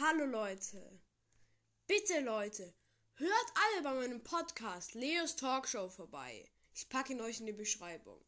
Hallo Leute. Bitte Leute, hört alle bei meinem Podcast Leos Talkshow vorbei. Ich packe ihn euch in die Beschreibung.